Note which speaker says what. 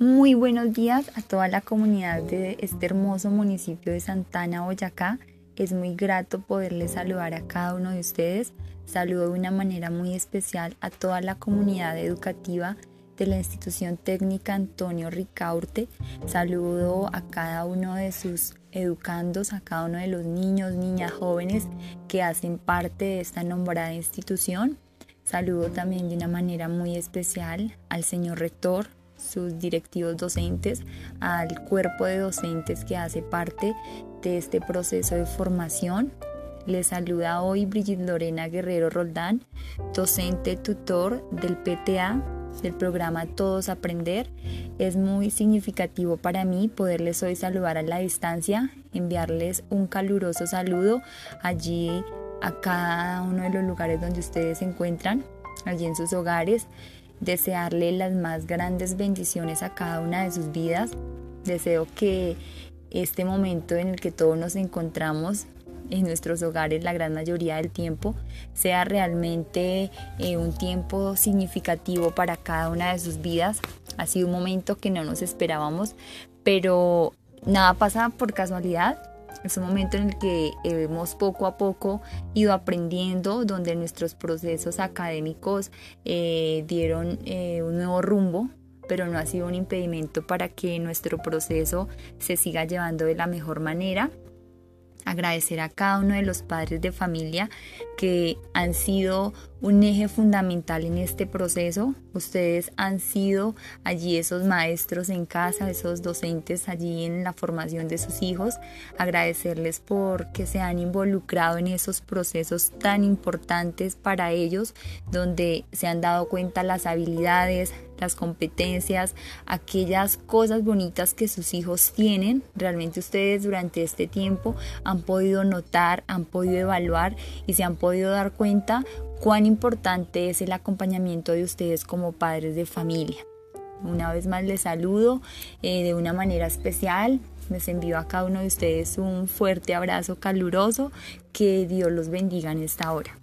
Speaker 1: Muy buenos días a toda la comunidad de este hermoso municipio de Santana, Boyacá. Es muy grato poderles saludar a cada uno de ustedes. Saludo de una manera muy especial a toda la comunidad educativa de la institución técnica Antonio Ricaurte. Saludo a cada uno de sus educandos, a cada uno de los niños, niñas, jóvenes que hacen parte de esta nombrada institución. Saludo también de una manera muy especial al señor rector, sus directivos docentes, al cuerpo de docentes que hace parte de este proceso de formación. Les saluda hoy Brigitte Lorena Guerrero Roldán, docente tutor del PTA del programa Todos Aprender. Es muy significativo para mí poderles hoy saludar a la distancia, enviarles un caluroso saludo allí a cada uno de los lugares donde ustedes se encuentran, allí en sus hogares desearle las más grandes bendiciones a cada una de sus vidas. Deseo que este momento en el que todos nos encontramos en nuestros hogares la gran mayoría del tiempo sea realmente eh, un tiempo significativo para cada una de sus vidas. Ha sido un momento que no nos esperábamos, pero nada pasa por casualidad es un momento en el que hemos poco a poco ido aprendiendo, donde nuestros procesos académicos eh, dieron eh, un nuevo rumbo, pero no ha sido un impedimento para que nuestro proceso se siga llevando de la mejor manera agradecer a cada uno de los padres de familia que han sido un eje fundamental en este proceso. Ustedes han sido allí esos maestros en casa, esos docentes allí en la formación de sus hijos. Agradecerles porque se han involucrado en esos procesos tan importantes para ellos, donde se han dado cuenta las habilidades, las competencias, aquellas cosas bonitas que sus hijos tienen. Realmente ustedes durante este tiempo han podido notar, han podido evaluar y se han podido dar cuenta cuán importante es el acompañamiento de ustedes como padres de familia. Una vez más les saludo eh, de una manera especial. Les envío a cada uno de ustedes un fuerte abrazo caluroso. Que Dios los bendiga en esta hora.